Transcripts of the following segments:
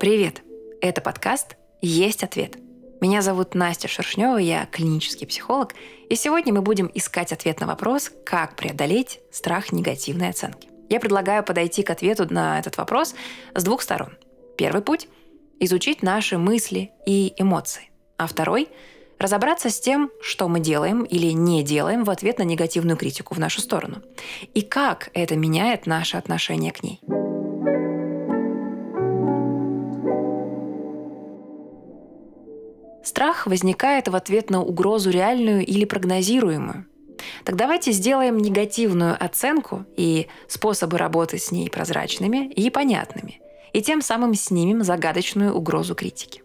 Привет! Это подкаст «Есть ответ». Меня зовут Настя Шершнева, я клинический психолог, и сегодня мы будем искать ответ на вопрос, как преодолеть страх негативной оценки. Я предлагаю подойти к ответу на этот вопрос с двух сторон. Первый путь – изучить наши мысли и эмоции, а второй – разобраться с тем, что мы делаем или не делаем в ответ на негативную критику в нашу сторону, и как это меняет наше отношение к ней. Страх возникает в ответ на угрозу реальную или прогнозируемую. Так давайте сделаем негативную оценку и способы работы с ней прозрачными и понятными, и тем самым снимем загадочную угрозу критики.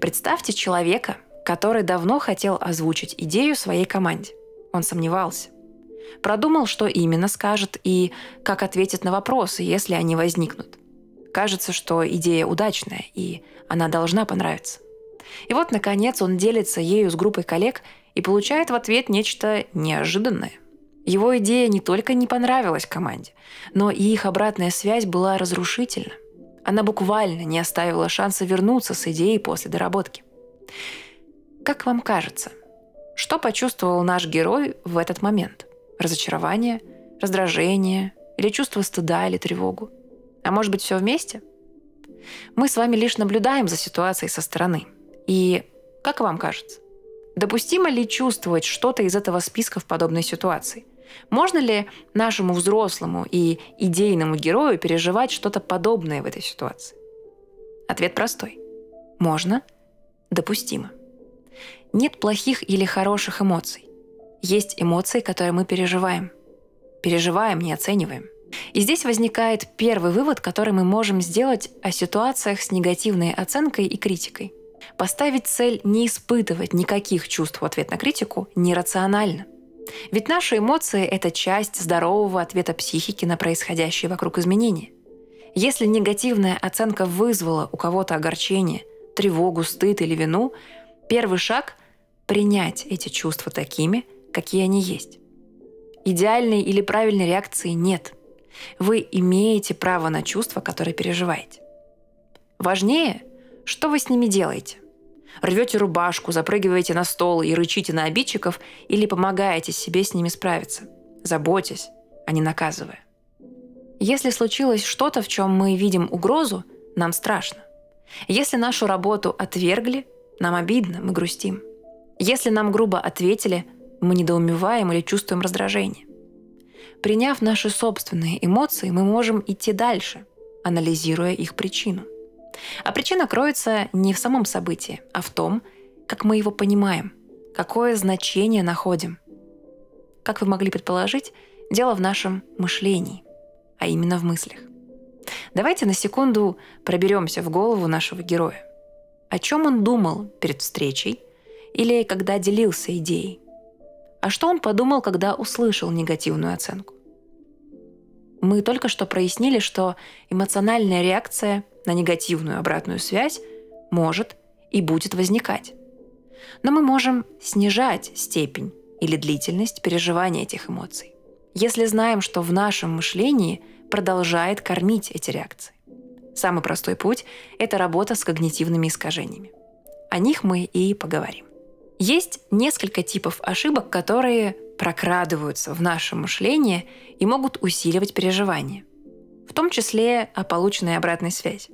Представьте человека, который давно хотел озвучить идею своей команде. Он сомневался. Продумал, что именно скажет и как ответит на вопросы, если они возникнут. Кажется, что идея удачная, и она должна понравиться. И вот, наконец, он делится ею с группой коллег и получает в ответ нечто неожиданное. Его идея не только не понравилась команде, но и их обратная связь была разрушительна. Она буквально не оставила шанса вернуться с идеей после доработки. Как вам кажется, что почувствовал наш герой в этот момент? Разочарование, раздражение или чувство стыда или тревогу? А может быть, все вместе? Мы с вами лишь наблюдаем за ситуацией со стороны – и как вам кажется, допустимо ли чувствовать что-то из этого списка в подобной ситуации? Можно ли нашему взрослому и идейному герою переживать что-то подобное в этой ситуации? Ответ простой. Можно, допустимо. Нет плохих или хороших эмоций. Есть эмоции, которые мы переживаем. Переживаем, не оцениваем. И здесь возникает первый вывод, который мы можем сделать о ситуациях с негативной оценкой и критикой – Поставить цель не испытывать никаких чувств в ответ на критику нерационально. Ведь наши эмоции – это часть здорового ответа психики на происходящие вокруг изменения. Если негативная оценка вызвала у кого-то огорчение, тревогу, стыд или вину, первый шаг – принять эти чувства такими, какие они есть. Идеальной или правильной реакции нет. Вы имеете право на чувства, которые переживаете. Важнее – что вы с ними делаете? Рвете рубашку, запрыгиваете на стол и рычите на обидчиков или помогаете себе с ними справиться? Заботясь, а не наказывая. Если случилось что-то, в чем мы видим угрозу, нам страшно. Если нашу работу отвергли, нам обидно, мы грустим. Если нам грубо ответили, мы недоумеваем или чувствуем раздражение. Приняв наши собственные эмоции, мы можем идти дальше, анализируя их причину. А причина кроется не в самом событии, а в том, как мы его понимаем, какое значение находим. Как вы могли предположить, дело в нашем мышлении, а именно в мыслях. Давайте на секунду проберемся в голову нашего героя. О чем он думал перед встречей или когда делился идеей? А что он подумал, когда услышал негативную оценку? Мы только что прояснили, что эмоциональная реакция на негативную обратную связь может и будет возникать. Но мы можем снижать степень или длительность переживания этих эмоций, если знаем, что в нашем мышлении продолжает кормить эти реакции. Самый простой путь – это работа с когнитивными искажениями. О них мы и поговорим. Есть несколько типов ошибок, которые прокрадываются в наше мышление и могут усиливать переживания – в том числе о полученной обратной связи.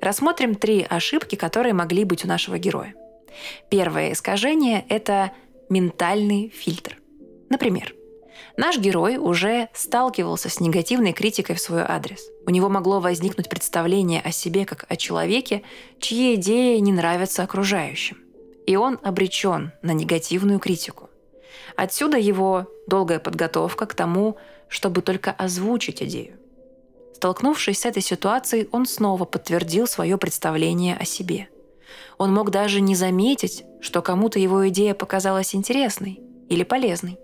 Рассмотрим три ошибки, которые могли быть у нашего героя. Первое искажение – это ментальный фильтр. Например, наш герой уже сталкивался с негативной критикой в свой адрес. У него могло возникнуть представление о себе как о человеке, чьи идеи не нравятся окружающим. И он обречен на негативную критику. Отсюда его долгая подготовка к тому, чтобы только озвучить идею. Столкнувшись с этой ситуацией, он снова подтвердил свое представление о себе. Он мог даже не заметить, что кому-то его идея показалась интересной или полезной.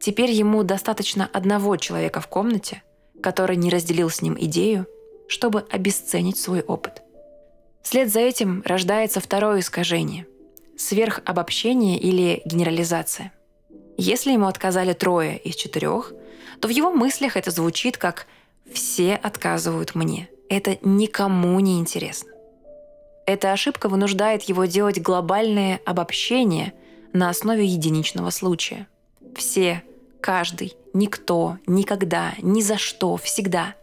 Теперь ему достаточно одного человека в комнате, который не разделил с ним идею, чтобы обесценить свой опыт. Вслед за этим рождается второе искажение – сверхобобщение или генерализация. Если ему отказали трое из четырех, то в его мыслях это звучит как все отказывают мне. это никому не интересно. Эта ошибка вынуждает его делать глобальное обобщение на основе единичного случая. Все, каждый, никто, никогда, ни за что, всегда.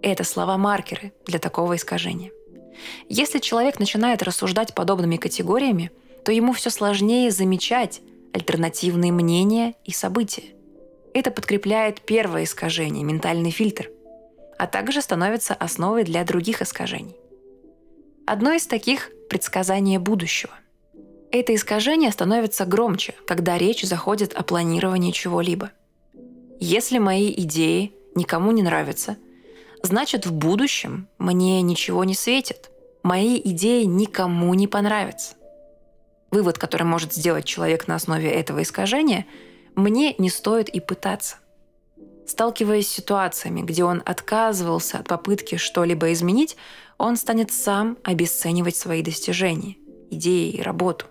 Это слова-маркеры для такого искажения. Если человек начинает рассуждать подобными категориями, то ему все сложнее замечать альтернативные мнения и события. Это подкрепляет первое искажение – ментальный фильтр, а также становится основой для других искажений. Одно из таких – предсказание будущего. Это искажение становится громче, когда речь заходит о планировании чего-либо. Если мои идеи никому не нравятся, значит в будущем мне ничего не светит. Мои идеи никому не понравятся. Вывод, который может сделать человек на основе этого искажения, мне не стоит и пытаться. Сталкиваясь с ситуациями, где он отказывался от попытки что-либо изменить, он станет сам обесценивать свои достижения, идеи и работу.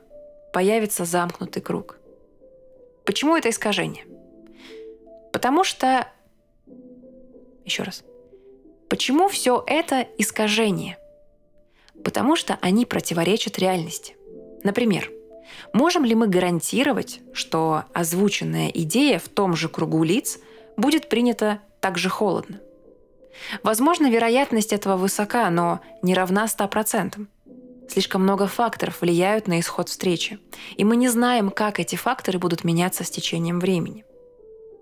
Появится замкнутый круг. Почему это искажение? Потому что... Еще раз. Почему все это искажение? Потому что они противоречат реальности. Например, можем ли мы гарантировать, что озвученная идея в том же кругу лиц будет принята так же холодно? Возможно, вероятность этого высока, но не равна 100%. Слишком много факторов влияют на исход встречи, и мы не знаем, как эти факторы будут меняться с течением времени.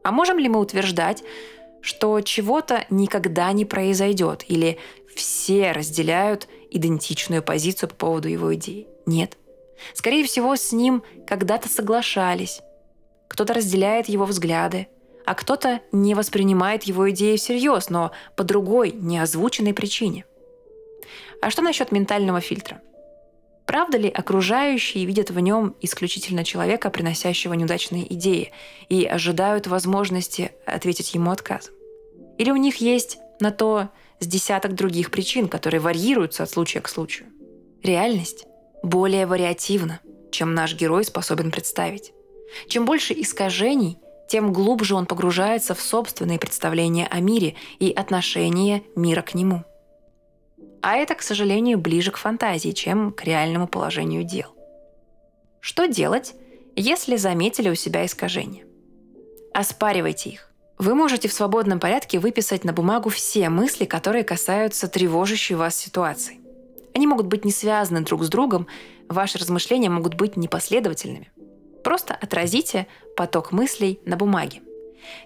А можем ли мы утверждать, что чего-то никогда не произойдет, или все разделяют идентичную позицию по поводу его идеи? Нет. Скорее всего, с ним когда-то соглашались. Кто-то разделяет его взгляды, а кто-то не воспринимает его идеи всерьез, но по другой, неозвученной причине. А что насчет ментального фильтра? Правда ли окружающие видят в нем исключительно человека, приносящего неудачные идеи, и ожидают возможности ответить ему отказом? Или у них есть на то с десяток других причин, которые варьируются от случая к случаю? Реальность более вариативна, чем наш герой способен представить. Чем больше искажений – тем глубже он погружается в собственные представления о мире и отношение мира к нему. А это, к сожалению, ближе к фантазии, чем к реальному положению дел. Что делать, если заметили у себя искажения? Оспаривайте их. Вы можете в свободном порядке выписать на бумагу все мысли, которые касаются тревожащей вас ситуации. Они могут быть не связаны друг с другом, ваши размышления могут быть непоследовательными – Просто отразите поток мыслей на бумаге.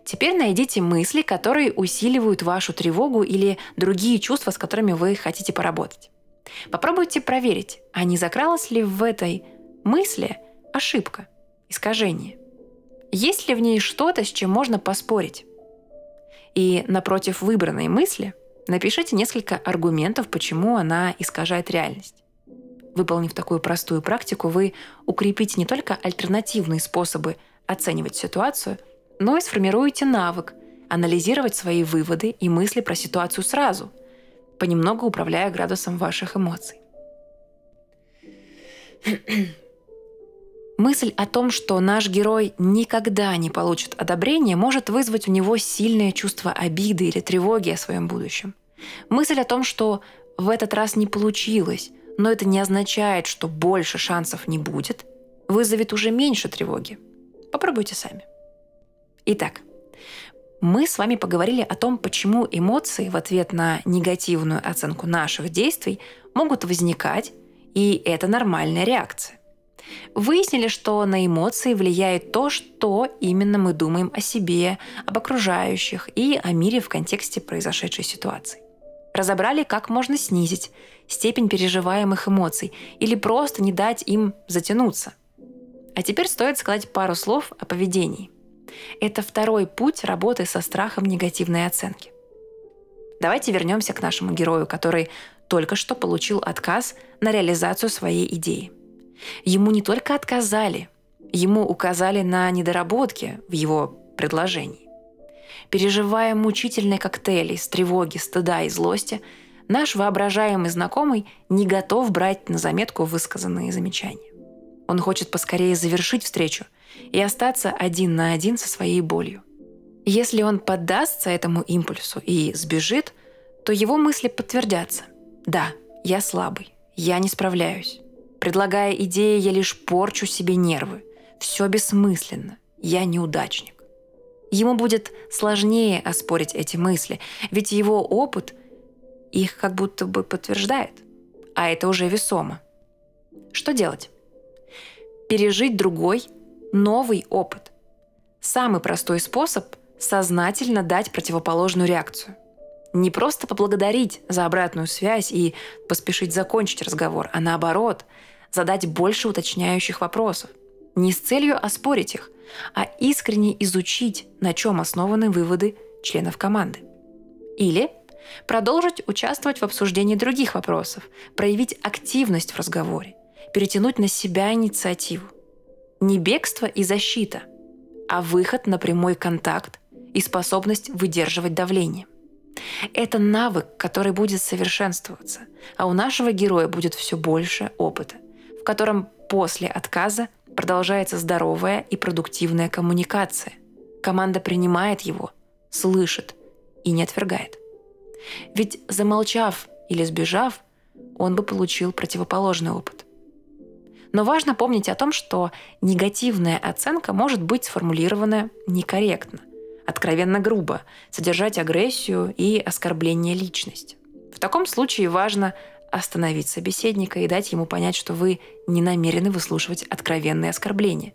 Теперь найдите мысли, которые усиливают вашу тревогу или другие чувства, с которыми вы хотите поработать. Попробуйте проверить, а не закралась ли в этой мысли ошибка, искажение. Есть ли в ней что-то, с чем можно поспорить? И напротив выбранной мысли напишите несколько аргументов, почему она искажает реальность. Выполнив такую простую практику, вы укрепите не только альтернативные способы оценивать ситуацию, но и сформируете навык анализировать свои выводы и мысли про ситуацию сразу, понемногу управляя градусом ваших эмоций. Мысль о том, что наш герой никогда не получит одобрения, может вызвать у него сильное чувство обиды или тревоги о своем будущем. Мысль о том, что в этот раз не получилось, но это не означает, что больше шансов не будет, вызовет уже меньше тревоги. Попробуйте сами. Итак, мы с вами поговорили о том, почему эмоции в ответ на негативную оценку наших действий могут возникать, и это нормальная реакция. Выяснили, что на эмоции влияет то, что именно мы думаем о себе, об окружающих и о мире в контексте произошедшей ситуации. Разобрали, как можно снизить степень переживаемых эмоций или просто не дать им затянуться. А теперь стоит сказать пару слов о поведении. Это второй путь работы со страхом негативной оценки. Давайте вернемся к нашему герою, который только что получил отказ на реализацию своей идеи. Ему не только отказали, ему указали на недоработки в его предложении. Переживая мучительный коктейль из тревоги, стыда и злости, наш воображаемый знакомый не готов брать на заметку высказанные замечания. Он хочет поскорее завершить встречу и остаться один на один со своей болью. Если он поддастся этому импульсу и сбежит, то его мысли подтвердятся. Да, я слабый, я не справляюсь. Предлагая идеи, я лишь порчу себе нервы. Все бессмысленно. Я неудачник. Ему будет сложнее оспорить эти мысли, ведь его опыт их как будто бы подтверждает. А это уже весомо. Что делать? Пережить другой, новый опыт. Самый простой способ – сознательно дать противоположную реакцию. Не просто поблагодарить за обратную связь и поспешить закончить разговор, а наоборот, задать больше уточняющих вопросов. Не с целью оспорить их, а искренне изучить, на чем основаны выводы членов команды. Или продолжить участвовать в обсуждении других вопросов, проявить активность в разговоре, перетянуть на себя инициативу. Не бегство и защита, а выход на прямой контакт и способность выдерживать давление. Это навык, который будет совершенствоваться, а у нашего героя будет все больше опыта, котором после отказа продолжается здоровая и продуктивная коммуникация. Команда принимает его, слышит и не отвергает. Ведь замолчав или сбежав, он бы получил противоположный опыт. Но важно помнить о том, что негативная оценка может быть сформулирована некорректно, откровенно грубо, содержать агрессию и оскорбление личности. В таком случае важно остановить собеседника и дать ему понять, что вы не намерены выслушивать откровенные оскорбления.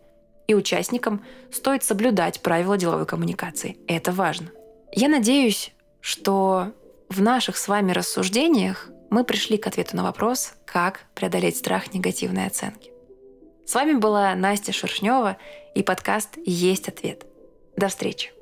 И участникам стоит соблюдать правила деловой коммуникации. Это важно. Я надеюсь, что в наших с вами рассуждениях мы пришли к ответу на вопрос, как преодолеть страх негативной оценки. С вами была Настя Шершнева и подкаст «Есть ответ». До встречи!